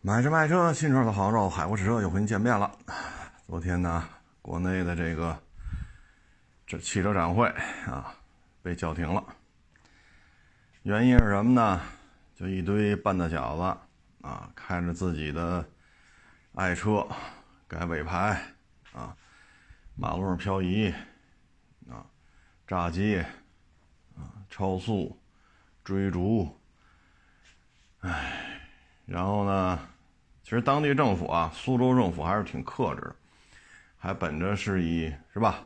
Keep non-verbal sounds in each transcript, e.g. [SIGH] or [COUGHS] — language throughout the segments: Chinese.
买车卖车，新车的好肉，海阔试车又和您见面了。[SIGHS] 昨天呢，国内的这个这汽车展会啊，被叫停了。原因是什么呢？就一堆半大小子啊，开着自己的爱车改尾牌啊，马路上漂移啊，炸街啊，超速追逐，唉，然后呢？其实当地政府啊，苏州政府还是挺克制，还本着是以是吧，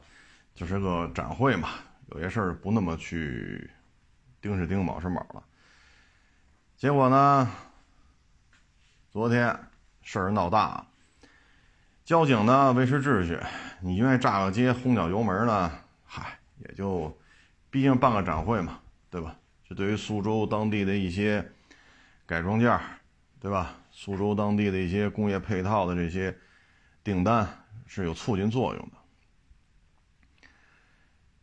就是个展会嘛，有些事儿不那么去盯是盯，卯是卯了。结果呢，昨天事儿闹大，交警呢维持秩序，你愿意炸个街轰脚油门呢，嗨，也就，毕竟办个展会嘛，对吧？这对于苏州当地的一些改装件，对吧？苏州当地的一些工业配套的这些订单是有促进作用的。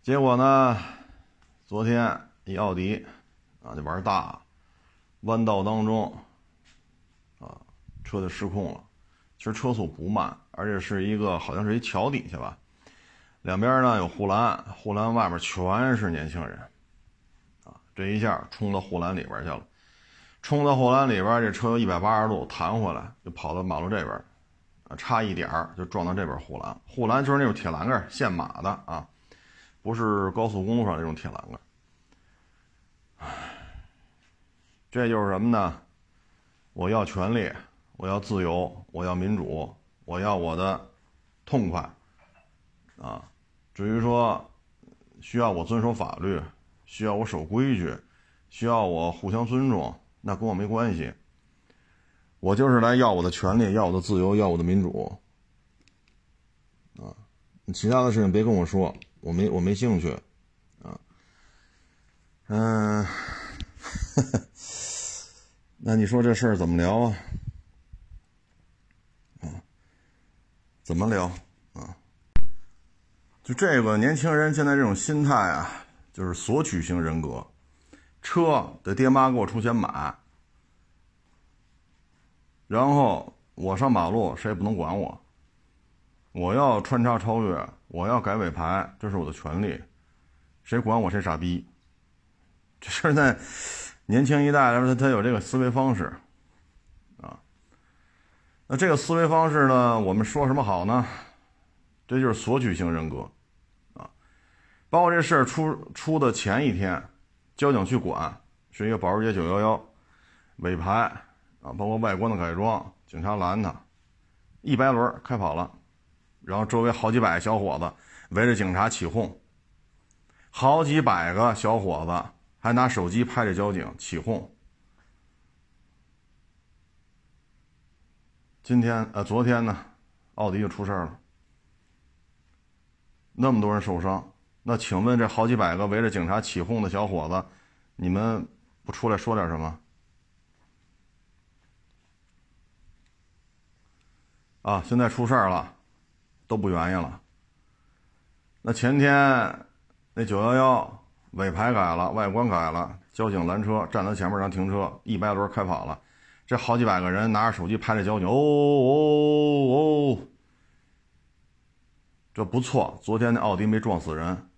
结果呢，昨天一奥迪啊就玩大，弯道当中啊车就失控了。其实车速不慢，而且是一个好像是一桥底下吧，两边呢有护栏，护栏外面全是年轻人啊，这一下冲到护栏里边去了。冲到护栏里边，这车一百八十度弹回来，就跑到马路这边，啊，差一点儿就撞到这边护栏。护栏就是那种铁栏杆，限马的啊，不是高速公路上那种铁栏杆。唉，这就是什么呢？我要权利，我要自由，我要民主，我要我的痛快啊！至于说需要我遵守法律，需要我守规矩，需要我互相尊重。那跟我没关系，我就是来要我的权利，要我的自由，要我的民主，啊，其他的事情别跟我说，我没我没兴趣，啊，嗯，[LAUGHS] 那你说这事儿怎么聊啊？啊，怎么聊啊？就这个年轻人现在这种心态啊，就是索取型人格。车得爹妈给我出钱买，然后我上马路谁也不能管我。我要穿插超越，我要改尾牌，这是我的权利，谁管我谁傻逼。[LAUGHS] 这现在年轻一代来说，他他有这个思维方式啊。那这个思维方式呢，我们说什么好呢？这就是索取型人格啊。包括这事儿出出的前一天。交警去管，是一个保时捷911，尾牌啊，包括外观的改装，警察拦他，一白轮开跑了，然后周围好几百小伙子围着警察起哄，好几百个小伙子还拿手机拍着交警起哄。今天呃，昨天呢，奥迪就出事了，那么多人受伤。那请问这好几百个围着警察起哄的小伙子，你们不出来说点什么？啊，现在出事儿了，都不愿意了。那前天那九幺幺尾牌改了，外观改了，交警拦车，站在前面让停车，一百轮开跑了。这好几百个人拿着手机拍着交警，哦哦哦，这不错。昨天那奥迪没撞死人。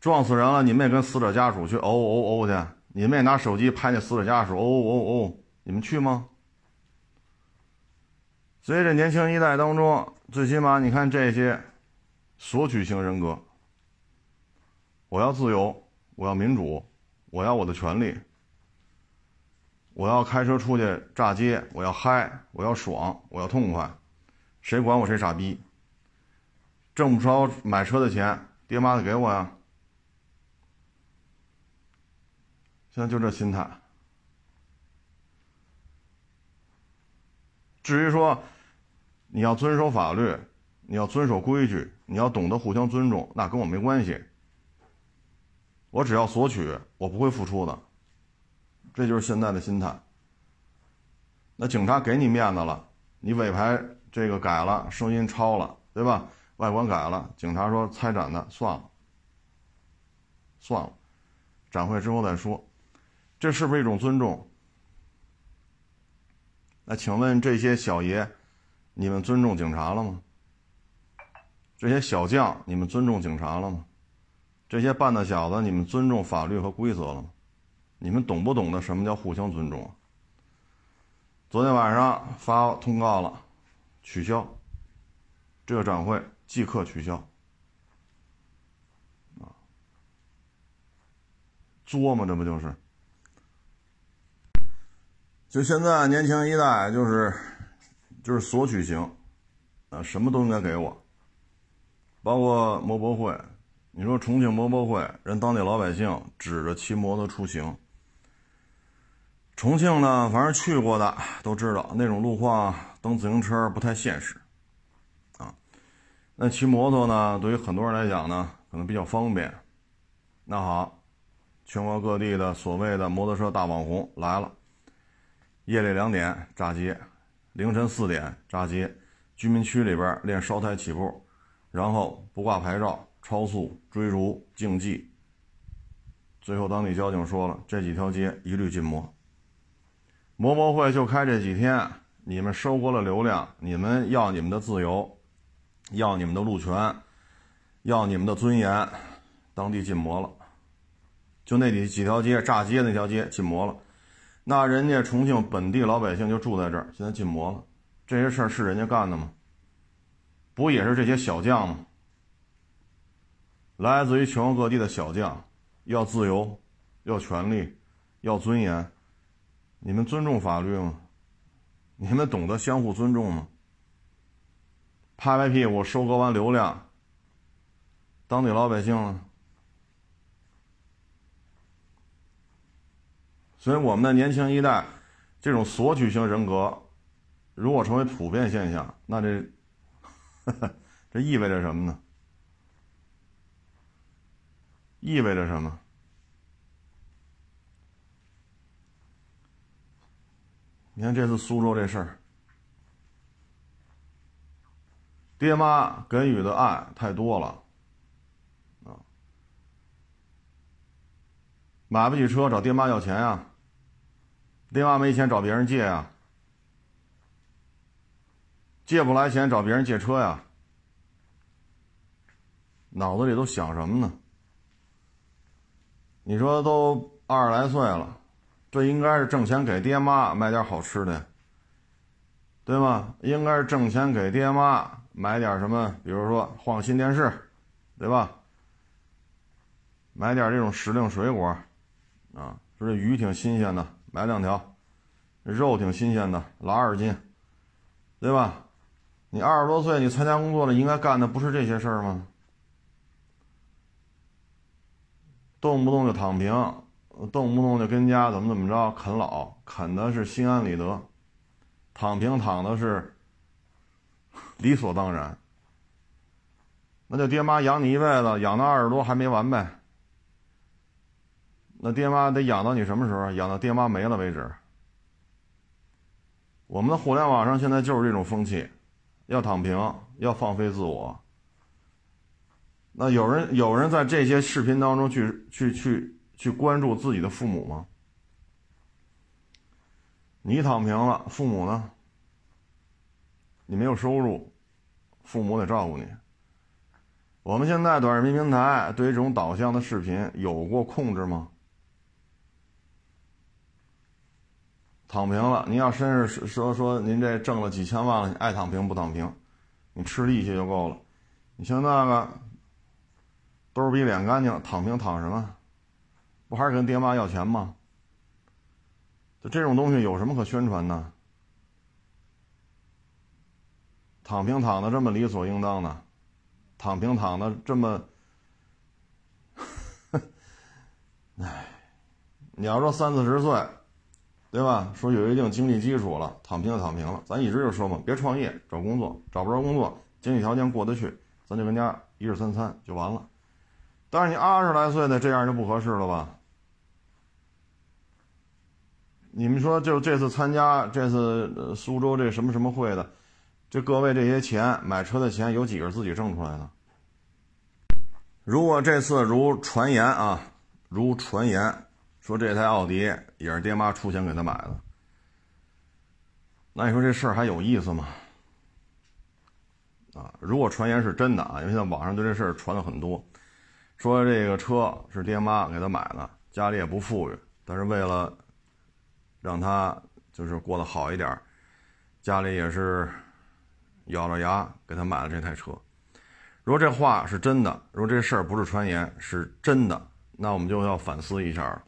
撞死人了，你们也跟死者家属去哦哦哦去，你们也拿手机拍那死者家属哦哦哦，你们去吗？所以这年轻一代当中，最起码你看这些索取型人格，我要自由，我要民主，我要我的权利，我要开车出去炸街，我要嗨，我要爽，我要痛快，谁管我谁傻逼。挣不着买车的钱，爹妈得给我呀。现在就这心态。至于说你要遵守法律，你要遵守规矩，你要懂得互相尊重，那跟我没关系。我只要索取，我不会付出的。这就是现在的心态。那警察给你面子了，你尾牌这个改了，声音超了，对吧？外观改了，警察说拆展的算了，算了，展会之后再说。这是不是一种尊重？那请问这些小爷，你们尊重警察了吗？这些小将，你们尊重警察了吗？这些半大小子，你们尊重法律和规则了吗？你们懂不懂得什么叫互相尊重？昨天晚上发通告了，取消这个展会，即刻取消。啊，作嘛，这不就是？就现在年轻一代就是就是索取型，啊，什么都应该给我，包括摩博会。你说重庆摩博会，人当地老百姓指着骑摩托出行。重庆呢，反正去过的都知道，那种路况蹬自行车不太现实，啊，那骑摩托呢，对于很多人来讲呢，可能比较方便。那好，全国各地的所谓的摩托车大网红来了，夜里两点炸街，凌晨四点炸街，居民区里边练烧胎起步，然后不挂牌照。超速追逐竞技，最后当地交警说了，这几条街一律禁摩。摩博会就开这几天，你们收获了流量，你们要你们的自由，要你们的路权，要你们的尊严，当地禁摩了。就那几几条街，炸街那条街禁摩了，那人家重庆本地老百姓就住在这儿，现在禁摩了，这些事儿是人家干的吗？不也是这些小将吗？来自于全国各地的小将，要自由，要权利，要尊严。你们尊重法律吗？你们懂得相互尊重吗？拍拍屁股收割完流量，当地老百姓呢？所以我们的年轻一代这种索取型人格，如果成为普遍现象，那这 [LAUGHS] 这意味着什么呢？意味着什么？你看这次苏州这事儿，爹妈给予的爱太多了，啊，买不起车找爹妈要钱呀，爹妈没钱找别人借呀，借不来钱找别人借车呀，脑子里都想什么呢？你说都二十来岁了，这应该是挣钱给爹妈买点好吃的，对吗？应该是挣钱给爹妈买点什么，比如说换个新电视，对吧？买点这种时令水果，啊，说这鱼挺新鲜的，买两条；肉挺新鲜的，拉二斤，对吧？你二十多岁，你参加工作了，应该干的不是这些事儿吗？动不动就躺平，动不动就跟家怎么怎么着啃老，啃的是心安理得，躺平躺的是理所当然。那就爹妈养你一辈子，养到二十多还没完呗。那爹妈得养到你什么时候？养到爹妈没了为止。我们的互联网上现在就是这种风气，要躺平，要放飞自我。那有人有人在这些视频当中去去去去关注自己的父母吗？你躺平了，父母呢？你没有收入，父母得照顾你。我们现在短视频平台对于这种导向的视频有过控制吗？躺平了，您要真是说说您这挣了几千万了，你爱躺平不躺平？你吃利息就够了。你像那个。兜比脸干净，躺平躺什么？不还是跟爹妈要钱吗？就这种东西有什么可宣传的？躺平躺的这么理所应当的，躺平躺的这么 [LAUGHS]…… 哎，你要说三四十岁，对吧？说有一定经济基础了，躺平就躺平了。咱一直就说嘛，别创业，找工作，找不着工作，经济条件过得去，咱就跟家一日三餐就完了。但是你二十来岁的这样就不合适了吧？你们说，就这次参加这次苏州这什么什么会的，这各位这些钱买车的钱有几个自己挣出来的？如果这次如传言啊，如传言说这台奥迪也是爹妈出钱给他买的，那你说这事儿还有意思吗？啊，如果传言是真的啊，因为现在网上对这事儿传的很多，说这个车是爹妈给他买的，家里也不富裕，但是为了让他就是过得好一点，家里也是咬着牙给他买了这台车。如果这话是真的，如果这事儿不是传言，是真的，那我们就要反思一下。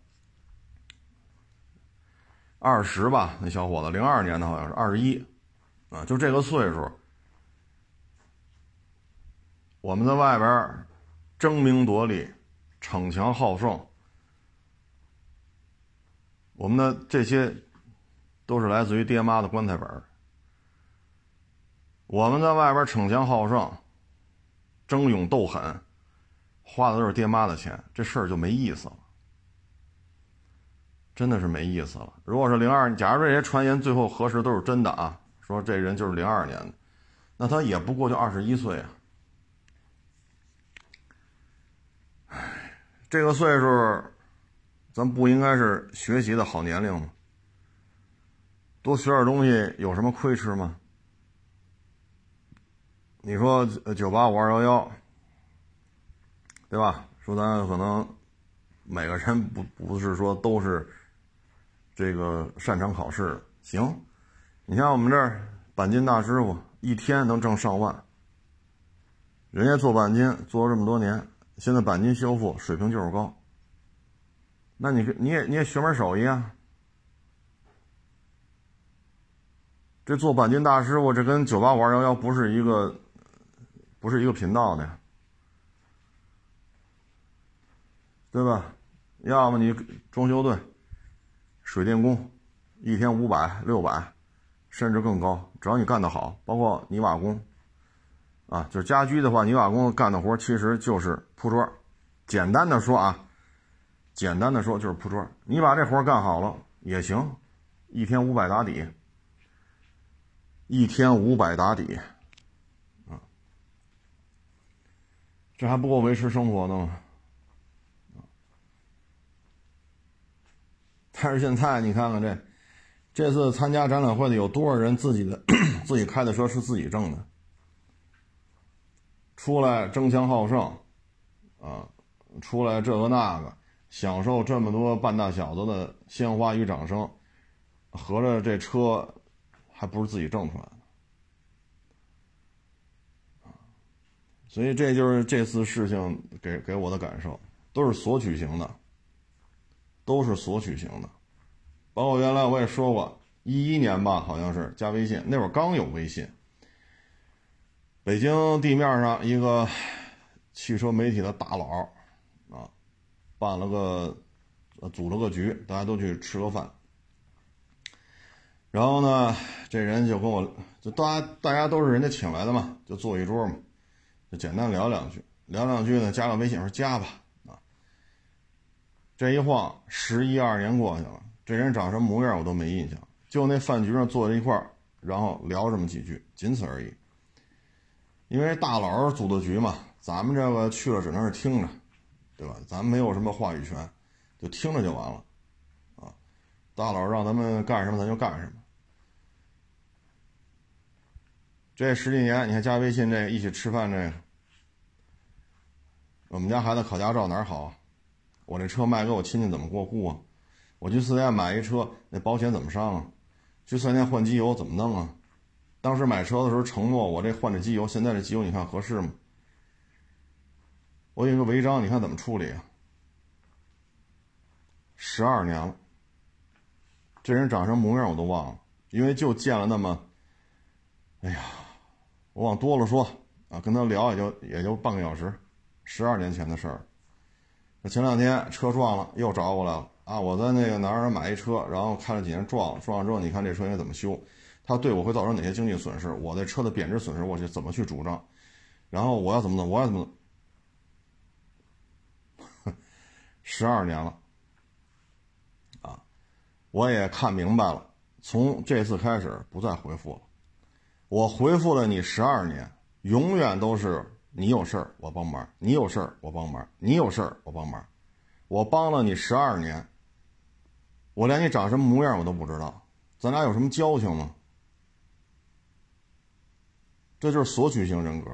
二十吧，那小伙子，零二年的好像是二十一，啊，就这个岁数。我们在外边争名夺利、逞强好胜，我们的这些都是来自于爹妈的棺材本我们在外边逞强好胜、争勇斗狠，花的都是爹妈的钱，这事儿就没意思了，真的是没意思了。如果是零二，假如这些传言最后核实都是真的啊，说这人就是零二年的，那他也不过就二十一岁啊。这个岁数，咱不应该是学习的好年龄吗？多学点东西有什么亏吃吗？你说九八五二幺幺，对吧？说咱可能每个人不不是说都是这个擅长考试。行，你像我们这儿钣金大师傅，一天能挣上万，人家做钣金做了这么多年。现在钣金修复水平就是高，那你你也你也学门手艺啊？这做钣金大师傅，这跟九八五二幺幺不是一个，不是一个频道的，对吧？要么你装修队、水电工，一天五百、六百，甚至更高，只要你干得好，包括泥瓦工。啊，就是家居的话，泥瓦工干的活其实就是铺砖。简单的说啊，简单的说就是铺砖。你把这活干好了也行，一天五百打底，一天五百打底，啊，这还不够维持生活的吗？但是现在你看看这，这次参加展览会的有多少人自己的 [COUGHS] 自己开的车是自己挣的？出来争强好胜，啊，出来这个那个，享受这么多半大小子的鲜花与掌声，合着这车还不是自己挣出来的，所以这就是这次事情给给我的感受，都是索取型的，都是索取型的，包括原来我也说过，一一年吧，好像是加微信，那会儿刚有微信。北京地面上一个汽车媒体的大佬啊，办了个组了个局，大家都去吃个饭。然后呢，这人就跟我就大家大家都是人家请来的嘛，就坐一桌嘛，就简单聊两句，聊两句呢，加个微信说加吧。这一晃十一二年过去了，这人长什么模样我都没印象，就那饭局上坐在一块儿，然后聊这么几句，仅此而已。因为大佬组的局嘛，咱们这个去了只能是听着，对吧？咱没有什么话语权，就听着就完了，啊，大佬让咱们干什么咱就干什么。这十几年，你看加微信这个一起吃饭这个，我们家孩子考驾照哪儿好？我这车卖给我亲戚怎么过户啊？我去四 S 店买一车，那保险怎么上啊？去四 S 店换机油怎么弄啊？当时买车的时候承诺我这换这机油，现在这机油你看合适吗？我有个违章，你看怎么处理啊？十二年了，这人长什么模样我都忘了，因为就见了那么，哎呀，我往多了说啊，跟他聊也就也就半个小时，十二年前的事儿。前两天车撞了，又找我来了啊！我在那个哪儿买一车，然后开了几年撞了，撞了之后你看这车应该怎么修？他对我会造成哪些经济损失？我的车的贬值损失，我去怎么去主张？然后我要怎么弄？我要怎么弄？十二年了，啊，我也看明白了。从这次开始不再回复了。我回复了你十二年，永远都是你有事儿我帮忙，你有事儿我帮忙，你有事儿我帮忙。我帮了你十二年，我连你长什么模样我都不知道，咱俩有什么交情吗？这就是索取型人格。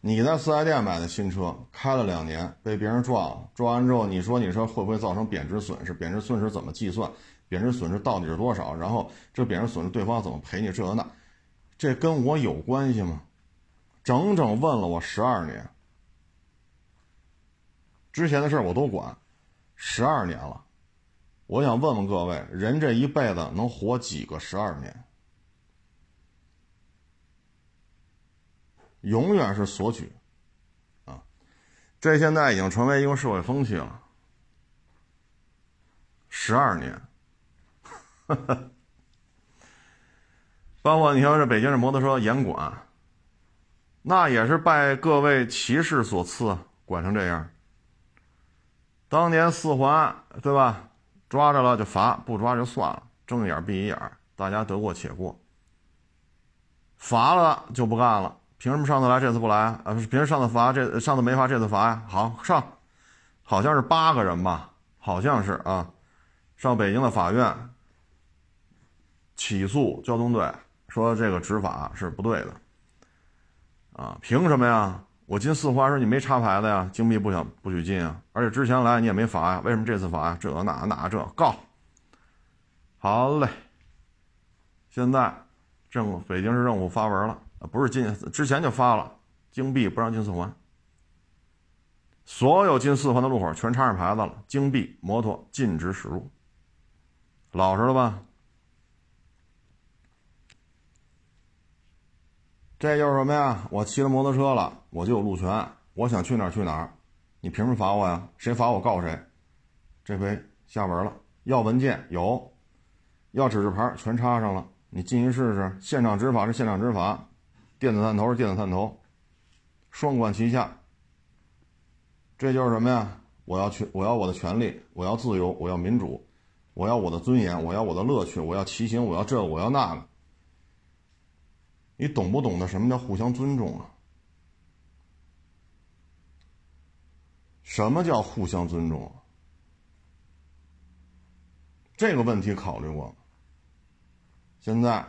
你在四 S 店买的新车，开了两年，被别人撞了，撞完之后，你说你说会不会造成贬值损失？贬值损失怎么计算？贬值损失到底是多少？然后这贬值损失对方怎么赔你？这那，这跟我有关系吗？整整问了我十二年，之前的事我都管，十二年了，我想问问各位，人这一辈子能活几个十二年？永远是索取，啊，这现在已经成为一个社会风气了。十二年，[LAUGHS] 包括你像这北京这摩托车严管，那也是拜各位骑士所赐，管成这样。当年四环对吧？抓着了就罚，不抓就算了，睁一眼闭一眼，大家得过且过。罚了就不干了。凭什么上次来这次不来啊？不是，凭什么上次罚这上次没罚这次罚呀？好上，好像是八个人吧？好像是啊，上北京的法院起诉交通队，说这个执法是不对的。啊，凭什么呀？我进四环时你没插牌子呀？金币不想不许进啊？而且之前来你也没罚呀？为什么这次罚呀？这那那这告。好嘞，现在政府北京市政府发文了。不是进之前就发了，京 B 不让进四环，所有进四环的路口全插上牌子了，京 B 摩托禁止驶入，老实了吧？这就是什么呀？我骑了摩托车了，我就有路权，我想去哪儿去哪儿，你凭什么罚我呀？谁罚我告谁？这回下文了，要文件有，要指示牌全插上了，你进去试试，现场执法是现场执法。电子探头是电子探头，双管齐下。这就是什么呀？我要权，我要我的权利，我要自由，我要民主，我要我的尊严，我要我的乐趣，我要骑行，我要这，我要那个。你懂不懂得什么叫互相尊重啊？什么叫互相尊重？这个问题考虑过吗？现在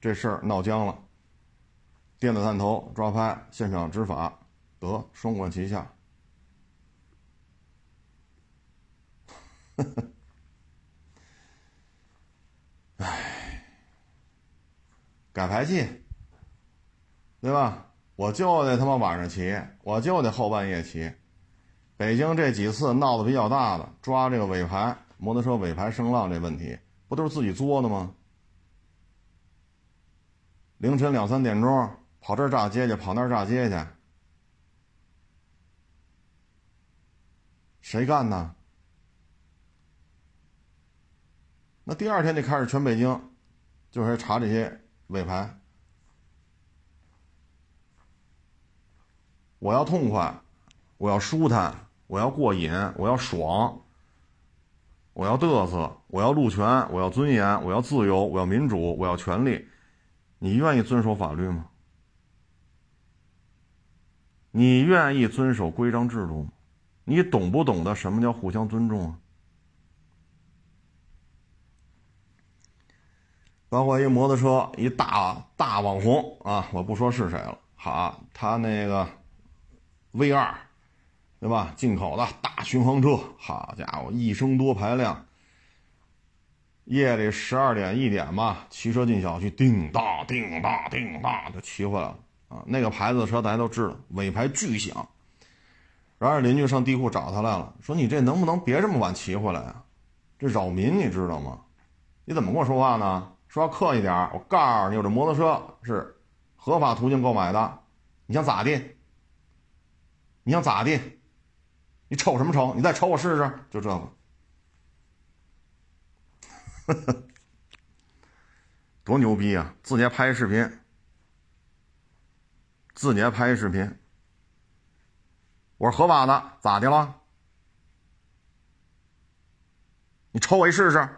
这事儿闹僵了。电子探头抓拍，现场执法，得双管齐下。[LAUGHS] 唉，改排气，对吧？我就得他妈晚上骑，我就得后半夜骑。北京这几次闹得比较大的，抓这个尾牌摩托车尾牌声浪这问题，不都是自己作的吗？凌晨两三点钟。跑这炸街去，跑那炸街去，谁干的？那第二天就开始全北京，就是查这些尾牌。我要痛快，我要舒坦，我要过瘾，我要爽，我要嘚瑟，我要路权，我要尊严，我要自由，我要民主，我要权利。你愿意遵守法律吗？你愿意遵守规章制度吗？你懂不懂得什么叫互相尊重啊？包括一摩托车，一大大网红啊，我不说是谁了。好，他那个 V 二，对吧？进口的大巡航车，好家伙，一升多排量。夜里十二点一点吧，骑车进小区，叮当叮当叮当就骑回来了。啊，那个牌子的车大家都知道，尾排巨响。然后邻居上地库找他来了，说：“你这能不能别这么晚骑回来啊？这扰民，你知道吗？你怎么跟我说话呢？说话客气点我告诉你，我这摩托车是合法途径购买的，你想咋地？你想咋地？你瞅什么瞅？你再瞅我试试？就这个，多牛逼啊！自己拍视频。”自己拍视频，我是合法的，咋的了？你抽我一试试。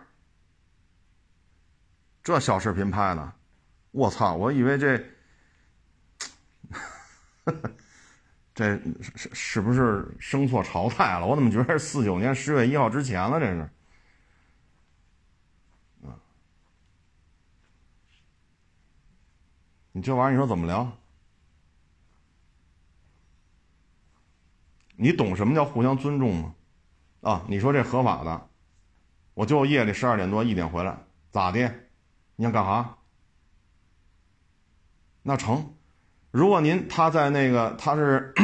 这小视频拍的，我操！我以为这，这是是是不是生错朝代了？我怎么觉得是四九年十月一号之前了？这是。你这玩意儿你说怎么聊？你懂什么叫互相尊重吗？啊，你说这合法的，我就夜里十二点多一点回来，咋的？你想干啥？那成。如果您他在那个他是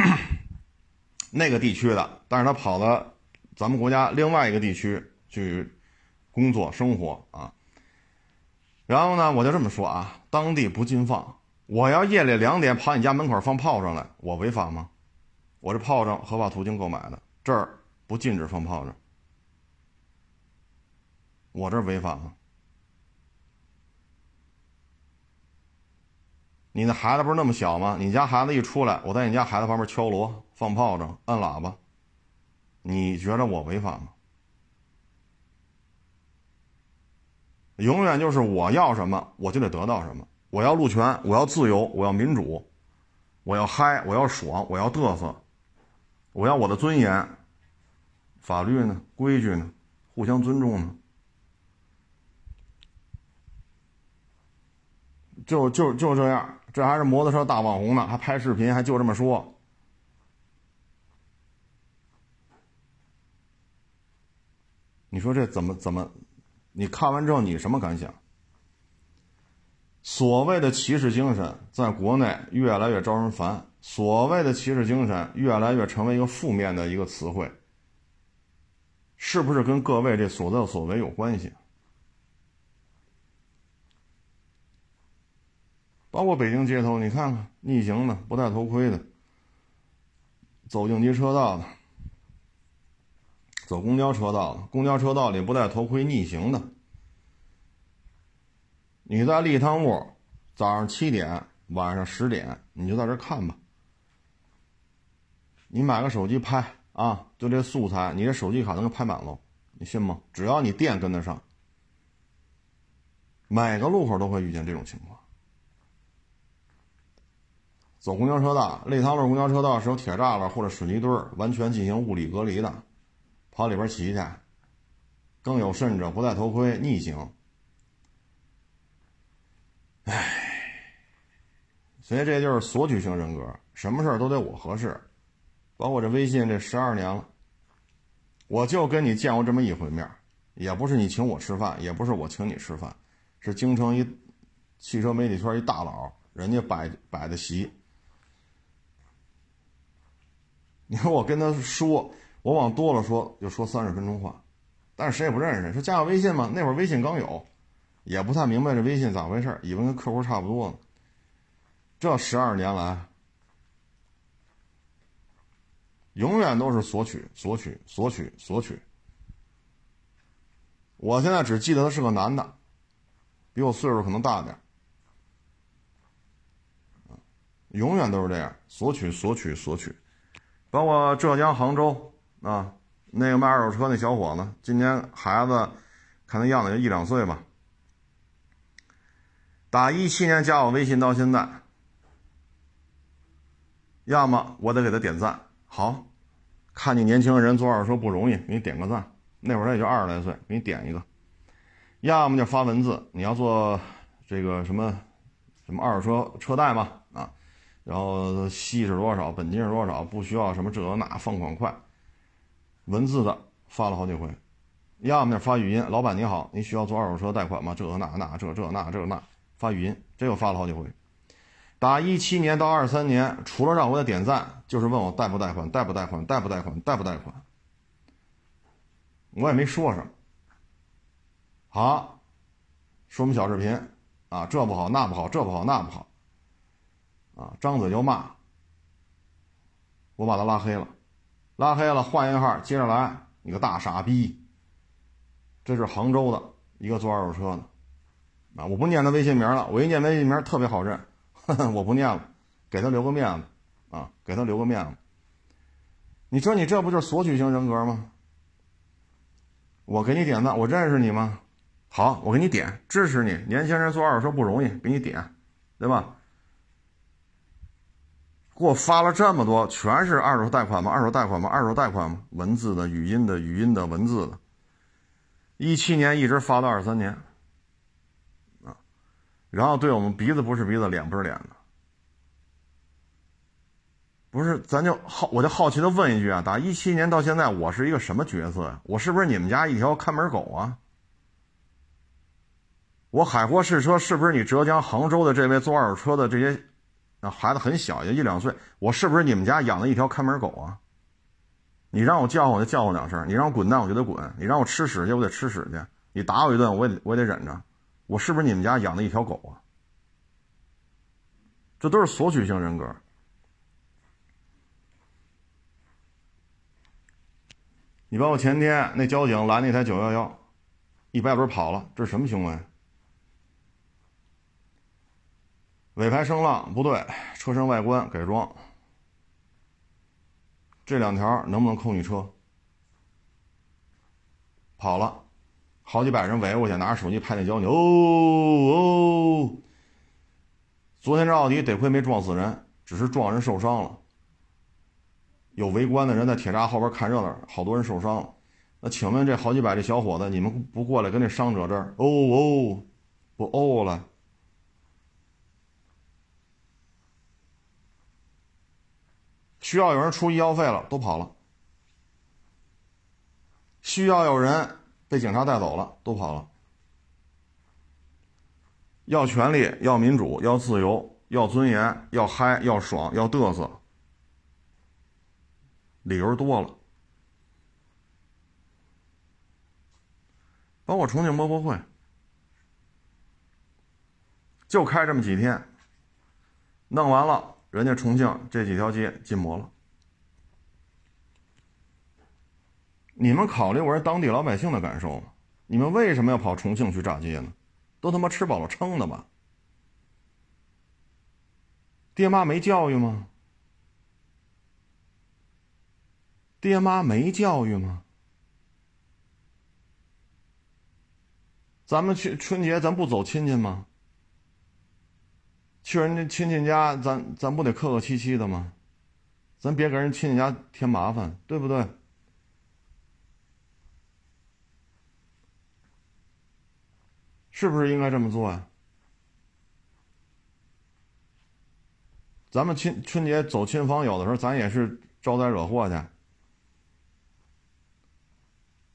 [COUGHS] 那个地区的，但是他跑到咱们国家另外一个地区去工作生活啊，然后呢，我就这么说啊，当地不禁放。我要夜里两点跑你家门口放炮仗来，我违法吗？我这炮仗合法途径购买的，这儿不禁止放炮仗，我这违法吗？你那孩子不是那么小吗？你家孩子一出来，我在你家孩子旁边敲锣、放炮仗、按喇叭，你觉得我违法吗？永远就是我要什么，我就得得到什么。我要路权，我要自由，我要民主，我要嗨，我要爽，我要嘚瑟，我要我的尊严。法律呢？规矩呢？互相尊重呢？就就就这样，这还是摩托车大网红呢，还拍视频，还就这么说。你说这怎么怎么？你看完之后你什么感想？所谓的骑士精神在国内越来越招人烦，所谓的骑士精神越来越成为一个负面的一个词汇，是不是跟各位这所作所为有关系？包括北京街头，你看看逆行的、不戴头盔的、走应急车道的、走公交车道的、公交车道里不戴头盔逆行的。你在立汤屋，早上七点、晚上十点，你就在这看吧。你买个手机拍啊，就这素材，你这手机卡能拍满了，你信吗？只要你电跟得上，每个路口都会遇见这种情况。走公交车道，立汤路公交车道是有铁栅栏或者水泥墩儿，完全进行物理隔离的，跑里边骑去。更有甚者，不戴头盔逆行。唉，所以这就是索取型人格，什么事儿都得我合适，包括这微信这十二年了，我就跟你见过这么一回面，也不是你请我吃饭，也不是我请你吃饭，是京城一汽车媒体圈一大佬，人家摆摆的席。你说 [LAUGHS] 我跟他说，我往多了说就说三十分钟话，但是谁也不认识，说加个微信嘛，那会儿微信刚有。也不太明白这微信咋回事以为跟客户差不多呢。这十二年来，永远都是索取、索取、索取、索取。我现在只记得他是个男的，比我岁数可能大点永远都是这样，索取、索取、索取。包括浙江杭州啊，那个卖二手车那小伙子，今年孩子看他样子就一两岁吧。打一七年加我微信到现在，要么我得给他点赞，好，看你年轻人做二手车不容易，给你点个赞。那会儿他也就二十来岁，给你点一个。要么就发文字，你要做这个什么什么二手车车贷嘛啊，然后息是多少，本金是多少，不需要什么这那，放款快。文字的发了好几回，要么就发语音，老板你好，你需要做二手车贷款吗？这那那这这那这那。发语音，这又发了好几回。打一七年到二三年，除了让我点赞，就是问我贷不贷款，贷不贷款，贷不贷款，贷不贷款。我也没说什么。好，说我们小视频啊，这不好那不好，这不好那不好。啊，张嘴就骂。我把他拉黑了，拉黑了，换一个号，接着来，你个大傻逼。这是杭州的一个做二手车的。啊！我不念他微信名了，我一念微信名特别好认，[LAUGHS] 我不念了，给他留个面子，啊，给他留个面子。你说你这不就是索取型人格吗？我给你点赞，我认识你吗？好，我给你点，支持你。年轻人做二手车不容易，给你点，对吧？给我发了这么多，全是二手贷款吗？二手贷款吗？二手贷款吗？文字的、语音的、语音的、文字的，一七年一直发到二三年。然后对我们鼻子不是鼻子，脸不是脸的。不是，咱就好，我就好奇的问一句啊，打一七年到现在，我是一个什么角色呀？我是不是你们家一条看门狗啊？我海阔试车是不是你浙江杭州的这位做二手车的这些，啊孩子很小，也一两岁，我是不是你们家养的一条看门狗啊？你让我叫唤我就叫唤两声，你让我滚蛋我就得滚，你让我吃屎去我得吃屎去，你打我一顿我也得我也得忍着，我是不是你们家养的一条狗啊？这都是索取性人格。你包括前天那交警拦那台九幺幺，一百轮跑了，这是什么行为？尾排声浪不对，车身外观改装，这两条能不能扣你车？跑了，好几百人围过去，拿着手机拍那交警，哦哦。昨天这奥迪得亏没撞死人，只是撞人受伤了。有围观的人在铁栅后边看热闹，好多人受伤了。那请问这好几百这小伙子，你们不过来跟这伤者这儿哦哦，不哦了？需要有人出医药费了，都跑了；需要有人被警察带走了，都跑了。要权利，要民主，要自由，要尊严，要嗨，要爽，要嘚瑟，理由多了。包括重庆摩博会，就开这么几天，弄完了。人家重庆这几条街禁摩了，你们考虑过人当地老百姓的感受吗？你们为什么要跑重庆去炸街呢？都他妈吃饱了撑的吧？爹妈没教育吗？爹妈没教育吗？咱们去春节，咱不走亲戚吗？去人家亲戚家，咱咱不得客客气气的吗？咱别给人亲戚家添麻烦，对不对？是不是应该这么做呀？咱们亲春节走亲访友的时候，咱也是招灾惹祸去。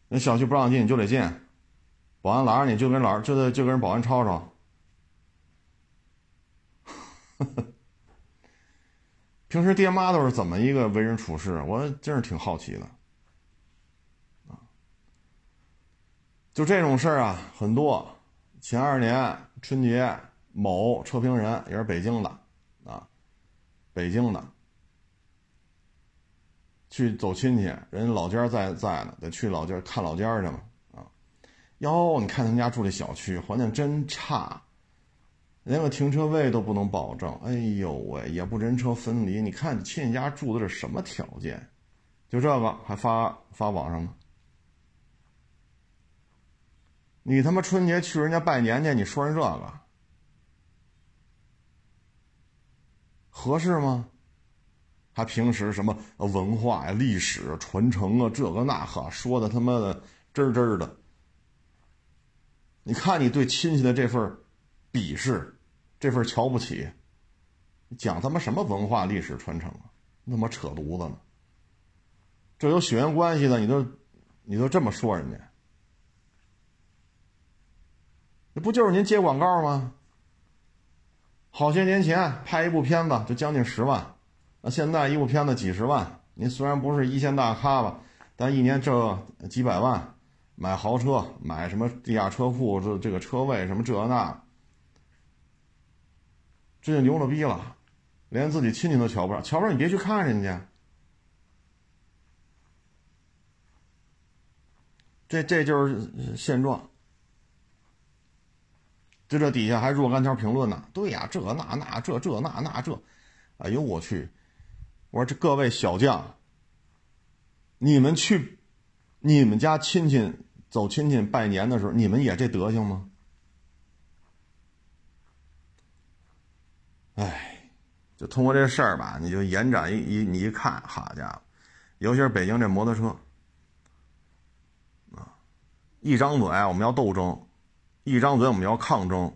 那小区不让进，你就得进，保安拦着你就跟老就得就跟人保安吵吵。[LAUGHS] 平时爹妈都是怎么一个为人处事？我真是挺好奇的。就这种事儿啊，很多。前二年春节，某车评人也是北京的，啊，北京的，去走亲戚，人家老家在在呢，得去老家看老家去嘛。啊，哟，你看他们家住这小区，环境真差。连个停车位都不能保证，哎呦喂，也不人车分离。你看你亲戚家住的是什么条件？就这个还发发网上呢。你他妈春节去人家拜年去，你说人这个合适吗？还平时什么文化呀、历史传承啊，这个那个说的他妈的真真的。你看你对亲戚的这份鄙视，这份瞧不起，讲他妈什么文化历史传承啊？他妈扯犊子呢！这有血缘关系的，你都，你都这么说人家，那不就是您接广告吗？好些年前拍一部片子就将近十万，那现在一部片子几十万。您虽然不是一线大咖吧，但一年挣几百万，买豪车，买什么地下车库，这这个车位什么这那。这就牛了逼了，连自己亲戚都瞧不上，瞧不上你别去看人家。这这就是现状。就这底下还若干条评论呢，对呀，这那那这这那那这，哎呦我去！我说这各位小将，你们去你们家亲戚走亲戚拜年的时候，你们也这德行吗？哎，就通过这事儿吧，你就延展一一你一看，好家伙，尤其是北京这摩托车，啊，一张嘴我们要斗争，一张嘴我们要抗争，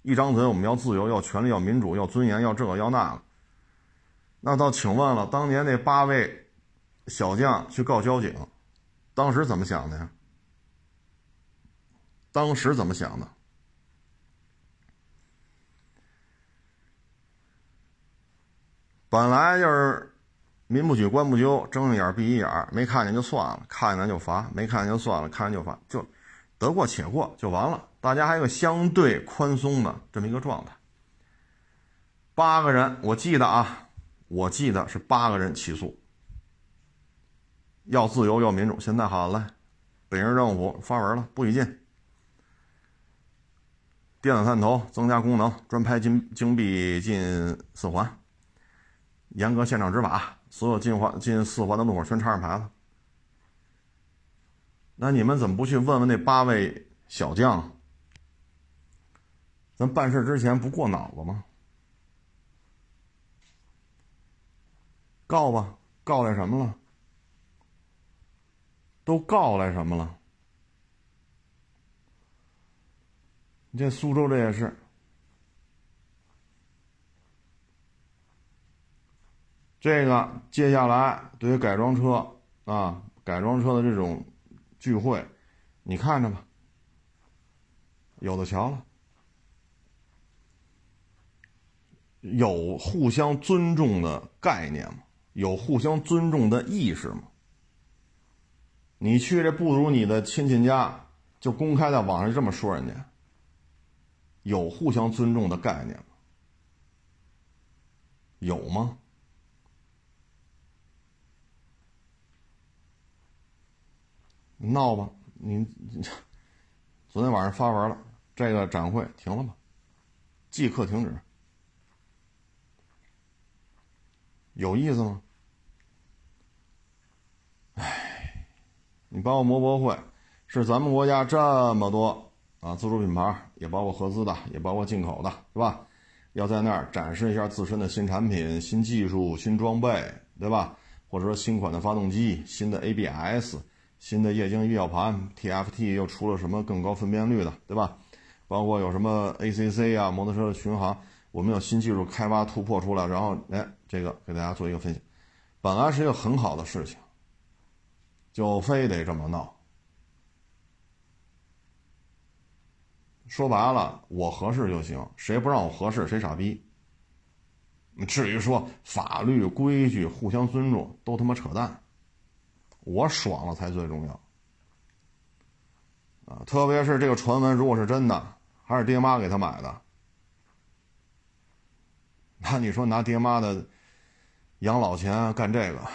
一张嘴我们要自由、要权利、要民主、要尊严、要这个要那个。那倒请问了，当年那八位小将去告交警，当时怎么想的呀？当时怎么想的？本来就是民不举，官不究，睁一眼闭一眼，没看见就算了，看见就罚，没看见就算了，看见就罚，就得过且过就完了。大家还有个相对宽松的这么一个状态。八个人，我记得啊，我记得是八个人起诉，要自由要民主。现在好了，北京政府发文了，不许进。电子探头增加功能，专拍金金币进四环，严格现场执法，所有进环进四环的路口全插上牌子。那你们怎么不去问问那八位小将？咱办事之前不过脑子吗？告吧，告来什么了？都告来什么了？你这苏州这也是，这个接下来对于改装车啊，改装车的这种聚会，你看着吧，有的瞧了，有互相尊重的概念吗？有互相尊重的意识吗？你去这不如你的亲戚家，就公开在网上这么说人家。有互相尊重的概念吗？有吗？闹吧，你你昨天晚上发完了，这个展会停了吧，即刻停止。有意思吗？哎，你包括摩博会，是咱们国家这么多。啊，自主品牌也包括合资的，也包括进口的，是吧？要在那儿展示一下自身的新产品、新技术、新装备，对吧？或者说新款的发动机、新的 ABS、新的液晶仪表盘、TFT 又出了什么更高分辨率的，对吧？包括有什么 ACC 啊，摩托车的巡航，我们有新技术开发突破出来，然后哎，这个给大家做一个分享。本来是一个很好的事情，就非得这么闹。说白了，我合适就行，谁不让我合适，谁傻逼。至于说法律规矩互相尊重，都他妈扯淡。我爽了才最重要。啊，特别是这个传闻如果是真的，还是爹妈给他买的，那你说拿爹妈的养老钱干这个，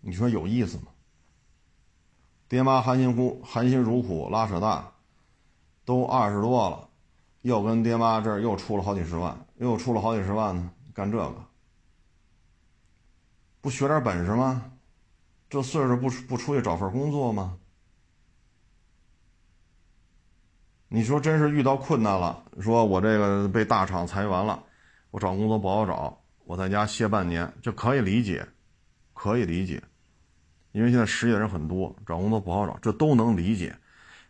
你说有意思吗？爹妈含辛苦含辛茹苦拉扯大，都二十多了，又跟爹妈这儿又出了好几十万，又出了好几十万呢，干这个，不学点本事吗？这岁数不不出去找份工作吗？你说真是遇到困难了，说我这个被大厂裁员了，我找工作不好找，我在家歇半年，这可以理解，可以理解。因为现在失业的人很多，找工作不好找，这都能理解。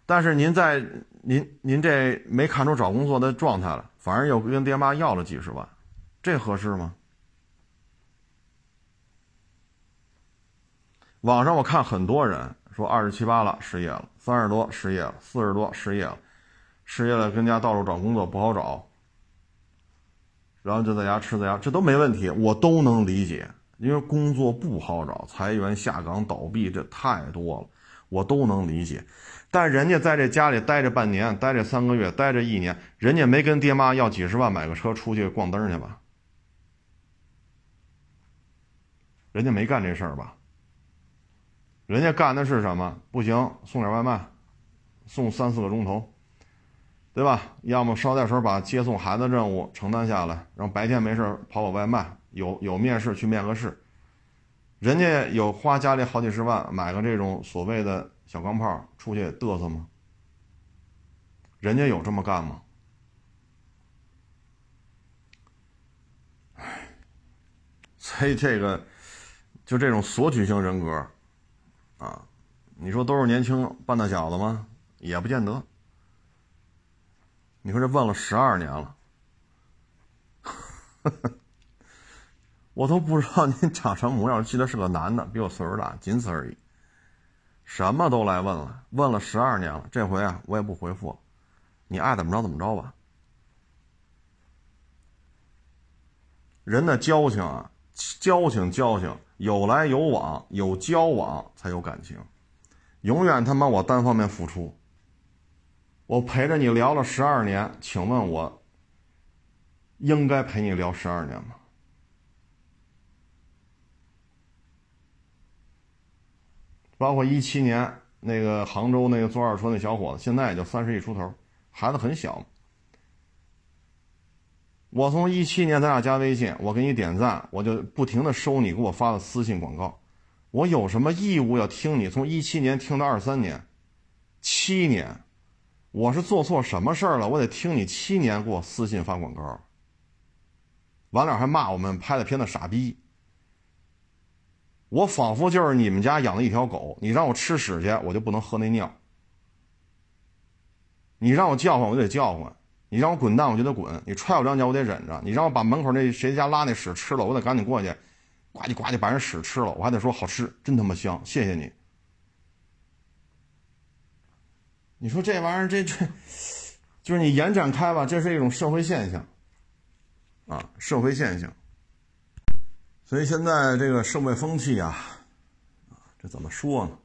但是您在您您这没看出找工作的状态了，反而又跟爹妈要了几十万，这合适吗？网上我看很多人说二十七八了失业了，三十多失业了，四十多失业了，失业了跟家到处找工作不好找，然后就在家吃在家，这都没问题，我都能理解。因为工作不好找，裁员、下岗、倒闭，这太多了，我都能理解。但人家在这家里待着半年，待着三个月，待着一年，人家没跟爹妈要几十万买个车出去逛灯去吧？人家没干这事儿吧？人家干的是什么？不行，送点外卖，送三四个钟头，对吧？要么捎带手把接送孩子任务承担下来，然后白天没事跑跑外卖。有有面试去面个试，人家有花家里好几十万买个这种所谓的小钢炮出去嘚瑟吗？人家有这么干吗？唉，所以这个就这种索取型人格啊，你说都是年轻半大小子吗？也不见得。你说这问了十二年了，[LAUGHS] 我都不知道您长什么模样，记得是个男的，比我岁数大，仅此而已。什么都来问了，问了十二年了，这回啊，我也不回复，你爱怎么着怎么着吧。人的交情啊，交情交情，有来有往，有交往才有感情。永远他妈我单方面付出，我陪着你聊了十二年，请问我应该陪你聊十二年吗？包括一七年那个杭州那个坐二车那小伙子，现在也就三十一出头，孩子很小。我从一七年咱俩加微信，我给你点赞，我就不停的收你给我发的私信广告。我有什么义务要听你从一七年听到二三年，七年，我是做错什么事儿了？我得听你七年给我私信发广告。完了还骂我们拍的片子傻逼。我仿佛就是你们家养的一条狗，你让我吃屎去，我就不能喝那尿。你让我叫唤，我就得叫唤。你让我滚蛋，我就得滚；你踹我两脚，我得忍着；你让我把门口那谁家拉那屎吃了，我得赶紧过去，呱唧呱唧把人屎吃了，我还得说好吃，真他妈香，谢谢你。你说这玩意儿，这这，就是你延展开吧，这是一种社会现象，啊，社会现象。所以现在这个社会风气啊，啊，这怎么说呢？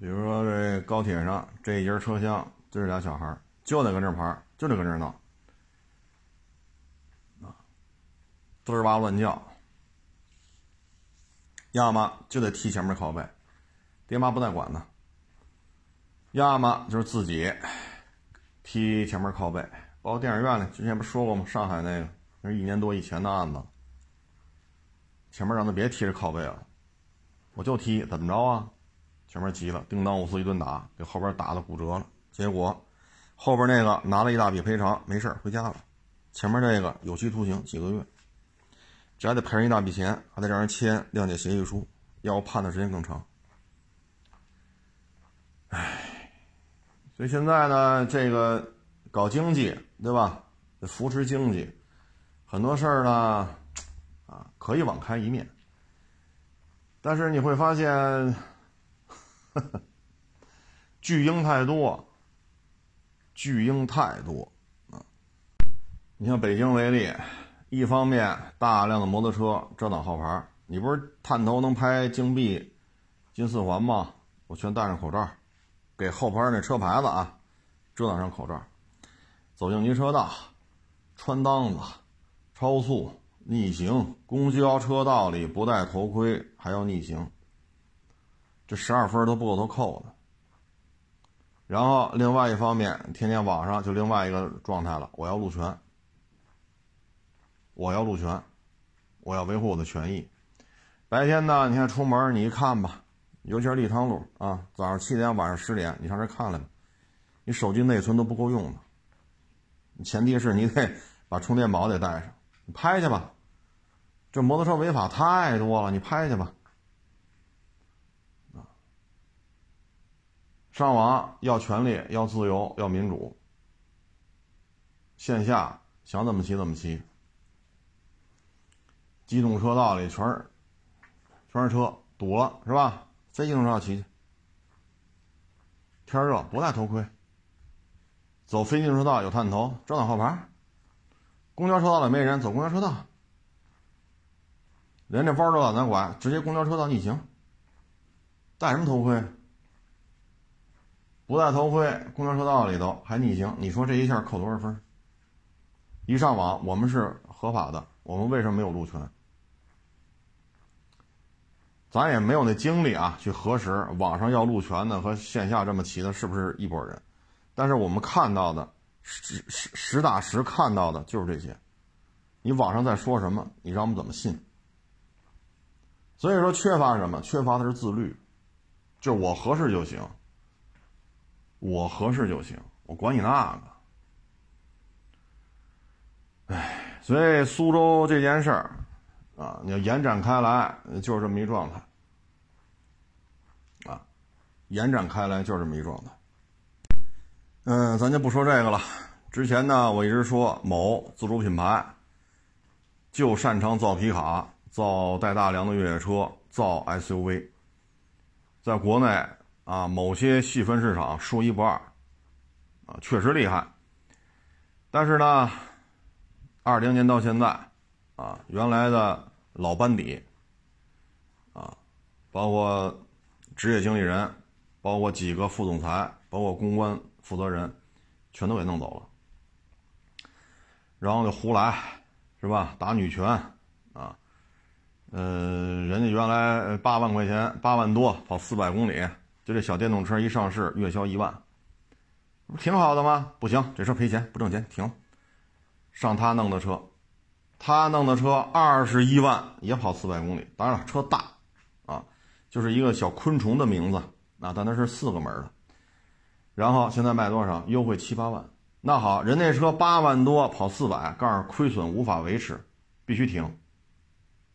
比如说这高铁上这一节车厢。这是俩小孩就得搁这儿就得搁这闹，啊，滋儿哇乱叫，要么就得踢前面靠背，爹妈不带管的；要么就是自己踢前面靠背。包括电影院里，之前不是说过吗？上海那个，那是一年多以前的案子。前面让他别踢着靠背了，我就踢，怎么着啊？前面急了，叮当五四一顿打，给后边打的骨折了。结果，后边那个拿了一大笔赔偿，没事回家了。前面这个有期徒刑几个月，这还得赔人一大笔钱，还得让人签谅解协议书，要判的时间更长。唉，所以现在呢，这个搞经济，对吧？扶持经济，很多事儿呢，啊，可以网开一面，但是你会发现，[LAUGHS] 巨婴太多。巨婴太多啊！你像北京为例，一方面大量的摩托车遮挡号牌，你不是探头能拍金币、金四环吗？我全戴上口罩，给后排那车牌子啊遮挡上口罩。走应急车道、穿裆子、超速、逆行、公交车道里不戴头盔还要逆行，这十二分都不够他扣的。然后，另外一方面，天天网上就另外一个状态了。我要路权，我要路权，我要维护我的权益。白天呢，你看出门，你一看吧，尤其是立汤路啊，早上七点，晚上十点，你上这看来，你手机内存都不够用的。前提是你得 [LAUGHS] 把充电宝得带上，你拍去吧。这摩托车违法太多了，你拍去吧。上网要权利，要自由，要民主。线下想怎么骑怎么骑。机动车道里全是全是车，堵了是吧？非机动车道骑去。天热不戴头盔。走非机动车道有探头，遮挡号牌。公交车道里没人，走公交车道。连这弯都懒得拐，直接公交车道逆行。戴什么头盔？不戴头盔，公交车道里头还逆行，你说这一下扣多少分？一上网，我们是合法的，我们为什么没有路权？咱也没有那精力啊，去核实网上要路权的和线下这么骑的是不是一拨人。但是我们看到的实实实打实看到的就是这些。你网上在说什么，你让我们怎么信？所以说，缺乏什么？缺乏的是自律，就我合适就行。我合适就行，我管你那个。哎，所以苏州这件事儿啊，你要延展开来，就是这么一状态。啊，延展开来就是这么一状态。嗯，咱就不说这个了。之前呢，我一直说某自主品牌就擅长造皮卡、造带大梁的越野车、造 SUV，在国内啊某些细分市场说一不二，啊确实厉害。但是呢，二零年到现在，啊原来的老班底，啊包括职业经理人，包括几个副总裁，包括公关负责人，全都给弄走了。然后就胡来，是吧？打女权，啊，呃，人家原来八万块钱，八万多跑四百公里，就这小电动车一上市，月销一万，不挺好的吗？不行，这车赔钱，不挣钱，停。上他弄的车，他弄的车二十一万也跑四百公里，当然了，车大，啊，就是一个小昆虫的名字，啊，但它是四个门的。然后现在卖多少？优惠七八万。那好，人那车八万多跑四百，告诉亏损无法维持，必须停。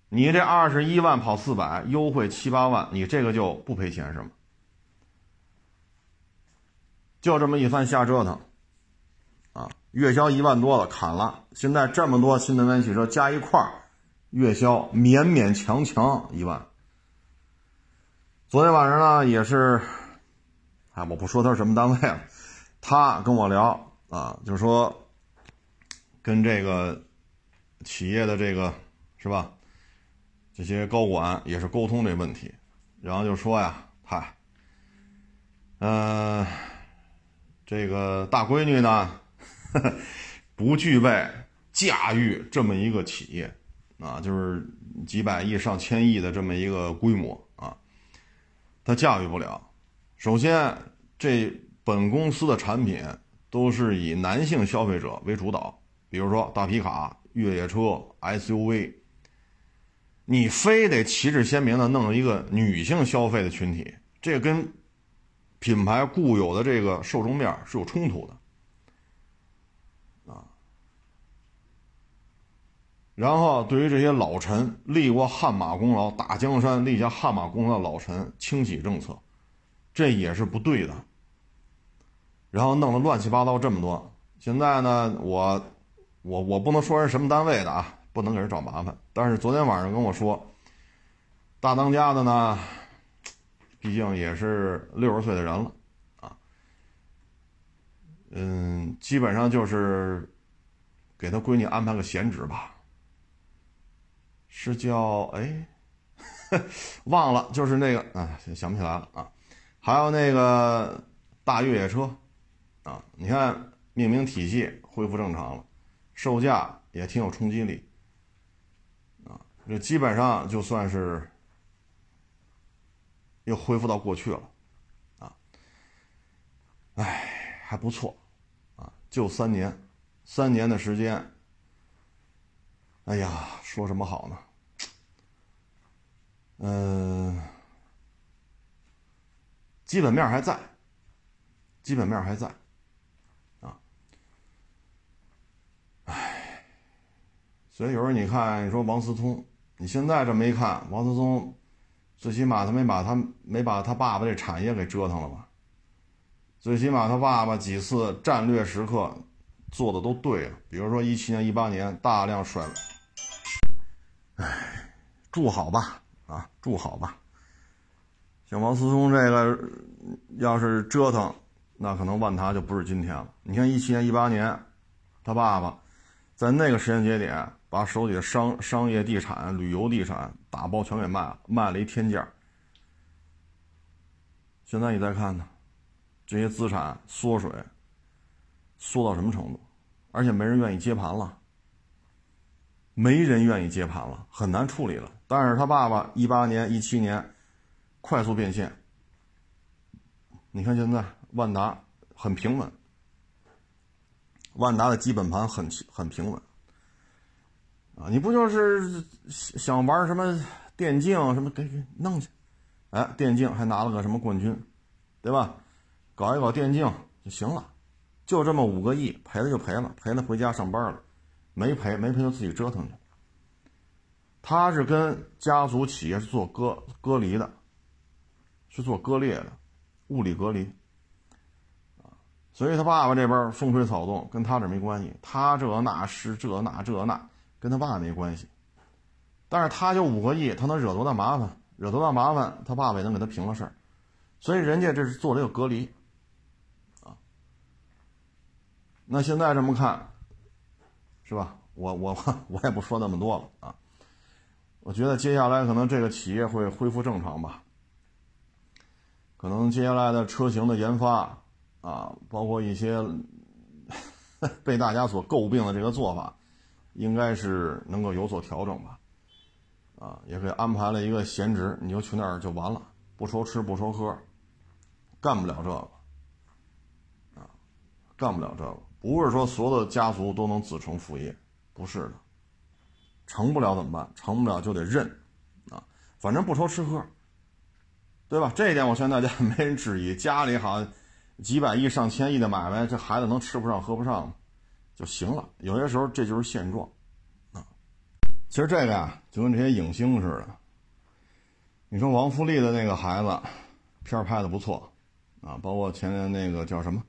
你这二十一万跑四百，优惠七八万，你这个就不赔钱是吗？就这么一番瞎折腾，啊，月销一万多了，砍了。现在这么多新能源汽车加一块儿，月销勉勉强强一万。昨天晚上呢，也是，啊，我不说他是什么单位了，他跟我聊。啊，就说，跟这个企业的这个是吧？这些高管也是沟通这问题，然后就说呀，嗨，嗯，这个大闺女呢，[LAUGHS] 不具备驾驭这么一个企业啊，就是几百亿上千亿的这么一个规模啊，她驾驭不了。首先，这本公司的产品。都是以男性消费者为主导，比如说大皮卡、越野车、SUV，你非得旗帜鲜明的弄一个女性消费的群体，这跟品牌固有的这个受众面是有冲突的啊。然后对于这些老臣立过汗马功劳、打江山立下汗马功劳的老臣，清洗政策，这也是不对的。然后弄得乱七八糟这么多，现在呢，我，我我不能说人什么单位的啊，不能给人找麻烦。但是昨天晚上跟我说，大当家的呢，毕竟也是六十岁的人了，啊，嗯，基本上就是给他闺女安排个闲职吧，是叫哎，[LAUGHS] 忘了，就是那个啊，想不起来了啊，还有那个大越野车。啊，你看命名体系恢复正常了，售价也挺有冲击力，啊，这基本上就算是又恢复到过去了，啊，哎，还不错，啊，就三年，三年的时间，哎呀，说什么好呢？嗯，基本面还在，基本面还在。所以有时候你看，你说王思聪，你现在这么一看，王思聪最起码他没把他没把他爸爸这产业给折腾了吧？最起码他爸爸几次战略时刻做的都对了，比如说一七年、一八年大量甩，哎，祝好吧，啊，祝好吧。像王思聪这个要是折腾，那可能万达就不是今天了。你看一七年、一八年，他爸爸在那个时间节点。把手里的商商业地产、旅游地产打包全给卖了，卖了一天价。现在你再看呢，这些资产缩水，缩到什么程度？而且没人愿意接盘了，没人愿意接盘了，很难处理了。但是他爸爸一八年、一七年快速变现，你看现在万达很平稳，万达的基本盘很很平稳。啊，你不就是想玩什么电竞什么给给弄去？哎，电竞还拿了个什么冠军，对吧？搞一搞电竞就行了，就这么五个亿，赔了就赔了，赔了回家上班了，没赔没赔就自己折腾去。他是跟家族企业是做割割离的，是做割裂的。物理隔离，所以他爸爸这边风吹草动跟他这没关系，他这那是这那这那跟他爸没关系，但是他就五个亿，他能惹多大麻烦？惹多大麻烦，他爸爸也能给他平了事儿，所以人家这是做了一个隔离，啊，那现在这么看，是吧？我我我也不说那么多了啊，我觉得接下来可能这个企业会恢复正常吧。可能接下来的车型的研发啊，包括一些 [LAUGHS] 被大家所诟病的这个做法，应该是能够有所调整吧。啊，也给安排了一个闲职，你就去那儿就完了，不愁吃不愁喝，干不了这个。啊，干不了这个，不是说所有的家族都能子承父业，不是的。成不了怎么办？成不了就得认，啊，反正不愁吃喝。对吧？这一点我相信大家 [LAUGHS] 没人质疑。家里好几百亿、上千亿的买卖，这孩子能吃不上、喝不上吗就行了。有些时候这就是现状啊。其实这个呀，就跟这些影星似的。你说王富利的那个孩子，片拍的不错啊，包括前年那个叫什么，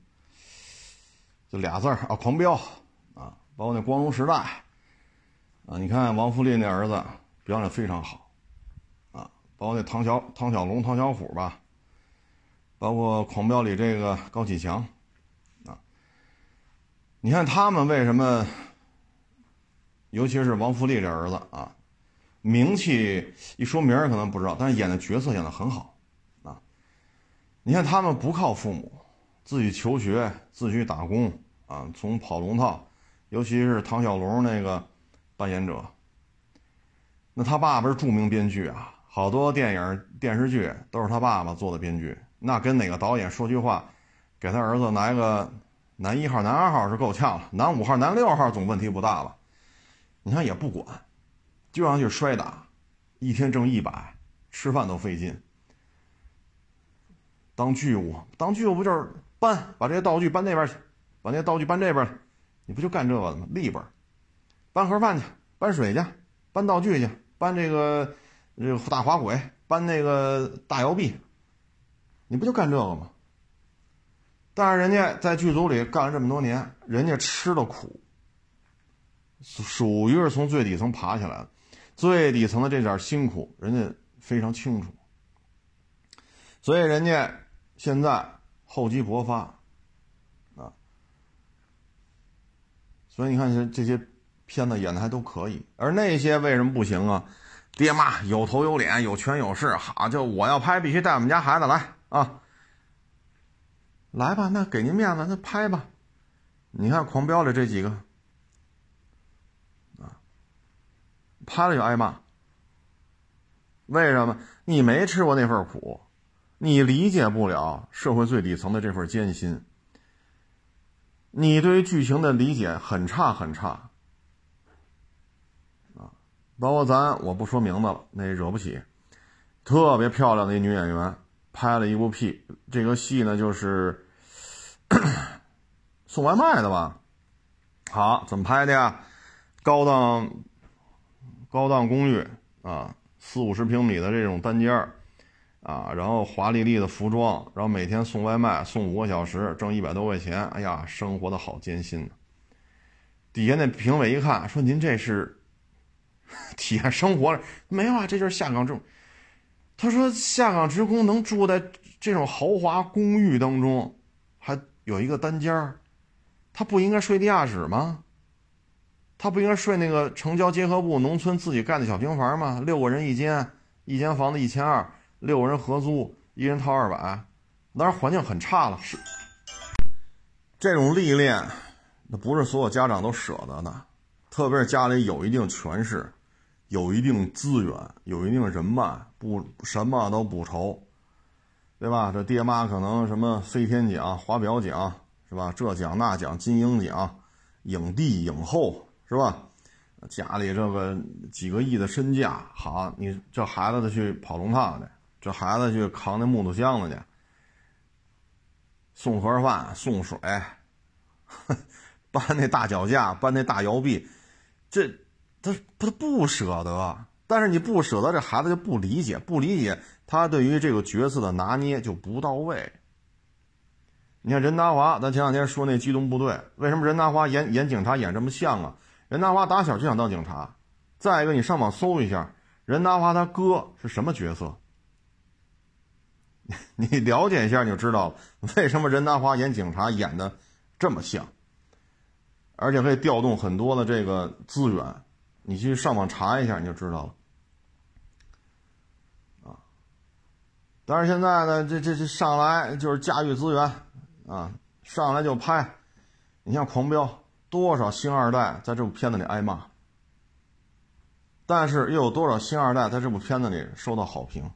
就俩字儿啊，狂飙啊，包括那光荣时代啊。你看王富利那儿子表演非常好啊。包括那唐小唐小龙、唐小虎吧，包括《狂飙》里这个高启强，你看他们为什么，尤其是王福利这儿子啊，名气一说名儿可能不知道，但是演的角色演的很好，啊，你看他们不靠父母，自己求学，自己打工啊，从跑龙套，尤其是唐小龙那个扮演者，那他爸爸是著名编剧啊。好多电影、电视剧都是他爸爸做的编剧，那跟哪个导演说句话，给他儿子拿一个男一号、男二号是够呛了，男五号、男六号总问题不大吧？你看也不管，就让去摔打，一天挣一百，吃饭都费劲。当剧务，当剧务不就是搬把这些道具搬那边去，把那些道具搬这边去，你不就干这个吗？立本，搬盒饭去，搬水去，搬道具去，搬这个。这个大滑轨搬那个大摇臂，你不就干这个吗？但是人家在剧组里干了这么多年，人家吃的苦，属于是从最底层爬起来的，最底层的这点辛苦，人家非常清楚。所以人家现在厚积薄发，啊，所以你看这这些片子演的还都可以，而那些为什么不行啊？爹妈有头有脸有权有势，好，就我要拍，必须带我们家孩子来啊！来吧，那给您面子，那拍吧。你看《狂飙》的这几个啊，拍了就挨骂。为什么？你没吃过那份苦，你理解不了社会最底层的这份艰辛，你对于剧情的理解很差很差。啊包括咱，我不说名字了，那惹不起。特别漂亮的一女演员，拍了一部戏，这个戏呢就是 [CLEARS THROAT] 送外卖的吧？好，怎么拍的呀？高档高档公寓啊，四五十平米的这种单间儿啊，然后华丽丽的服装，然后每天送外卖，送五个小时，挣一百多块钱。哎呀，生活的好艰辛底下那评委一看，说：“您这是？[LAUGHS] ”体验生活了没有啊？这就是下岗职。他说下岗职工能住在这种豪华公寓当中，有一个单间儿，他不应该睡地下室吗？他不应该睡那个城郊结合部农村自己盖的小平房吗？六个人一间，一间房子一千二，六个人合租，一人掏二百，当然环境很差了。是这种历练，那不是所有家长都舍得的，特别是家里有一定权势。有一定资源，有一定人脉，不什么都不愁，对吧？这爹妈可能什么飞天奖、华表奖，是吧？这奖那奖，金鹰奖、影帝、影后，是吧？家里这个几个亿的身价，好，你这孩子去跑龙套去，这孩子去扛那木头箱子去，送盒饭、送水，[LAUGHS] 搬那大脚架、搬那大摇臂，这。他他不舍得，但是你不舍得，这孩子就不理解，不理解他对于这个角色的拿捏就不到位，你看任达华，咱前两天说那机动部队，为什么任达华演演警察演这么像啊？任达华打小就想当警察。再一个，你上网搜一下，任达华他哥是什么角色？[LAUGHS] 你了解一下你就知道了，为什么任达华演警察演的这么像，而且可以调动很多的这个资源。你去上网查一下你就知道了。但是现在呢，这这这上来就是驾驭资源。啊，上来就拍，你像《狂飙》，多少星二代在这部片子里挨骂，但是又有多少星二代在这部片子里受到好评，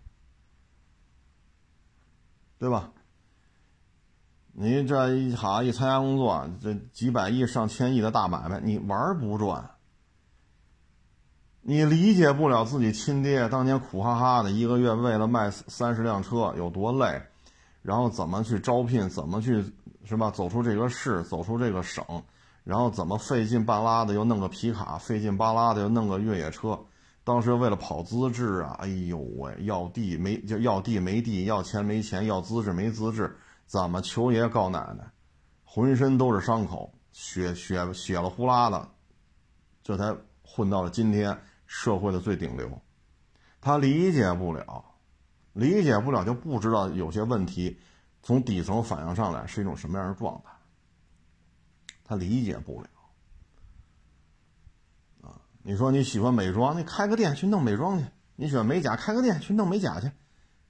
对吧？你这一好一参加工作，这几百亿、上千亿的大买卖，你玩不转，你理解不了自己亲爹当年苦哈哈的一个月为了卖三十辆车有多累。然后怎么去招聘？怎么去是吧？走出这个市，走出这个省，然后怎么费劲巴拉的又弄个皮卡，费劲巴拉的又弄个越野车？当时为了跑资质啊，哎呦喂，要地没就要地没地，要钱没钱，要资质没资质，怎么求爷告奶奶？浑身都是伤口，血血血了呼啦的，这才混到了今天社会的最顶流。他理解不了。理解不了，就不知道有些问题从底层反映上来是一种什么样的状态。他理解不了啊！你说你喜欢美妆，你开个店去弄美妆去；你喜欢美甲，开个店去弄美甲去。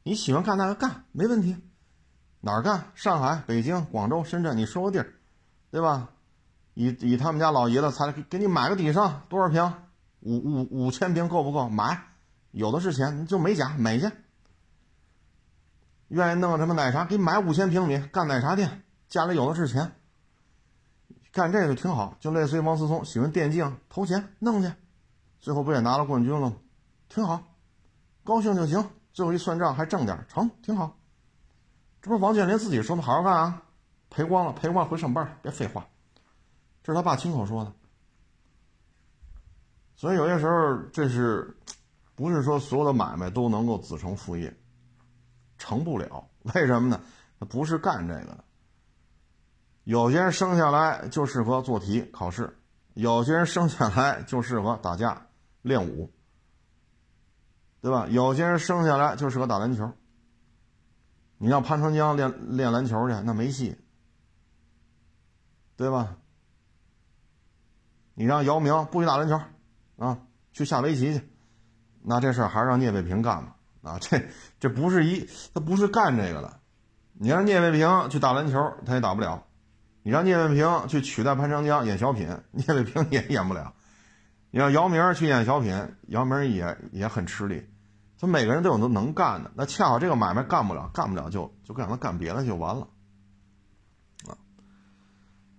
你喜欢干那个干没问题，哪儿干？上海、北京、广州、深圳，你说个地儿，对吧？以以他们家老爷子才给你买个底商，多少平？五五五千平够不够？买，有的是钱，就美甲美去。愿意弄什么奶茶，给你买五千平米干奶茶店，家里有的是钱，干这个挺好。就类似于王思聪喜欢电竞，投钱弄去，最后不也拿了冠军了吗？挺好，高兴就行。最后一算账还挣点，成，挺好。这不是王健林自己说的，好好干啊，赔光了，赔光回上班，别废话。这是他爸亲口说的。所以有些时候，这是不是说所有的买卖都能够子承父业？成不了，为什么呢？他不是干这个的。有些人生下来就适合做题考试，有些人生下来就适合打架练武，对吧？有些人生下来就适合打篮球。你让潘长江练练篮球去，那没戏，对吧？你让姚明不许打篮球，啊，去下围棋去，那这事儿还是让聂卫平干吧。啊，这这不是一，他不是干这个的。你让聂卫平去打篮球，他也打不了；你让聂卫平去取代潘长江演小品，聂卫平也演不了。你让姚明去演小品，姚明也也很吃力。他每个人都有能能干的，那恰好这个买卖干不了，干不了就就让他干别的就完了。啊，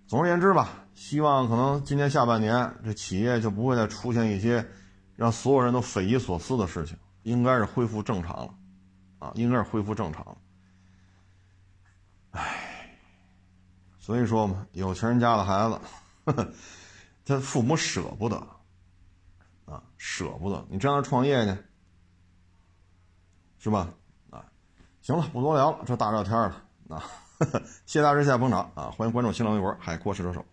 总而言之吧，希望可能今年下半年这企业就不会再出现一些让所有人都匪夷所思的事情。应该是恢复正常了，啊，应该是恢复正常了。唉，所以说嘛，有钱人家的孩子，[LAUGHS] 他父母舍不得，啊，舍不得。你这样创业呢，是吧？啊，行了，不多聊了，这大热天的，啊，[LAUGHS] 谢谢大家，谢谢捧场啊，欢迎关注新浪微博海阔试车手。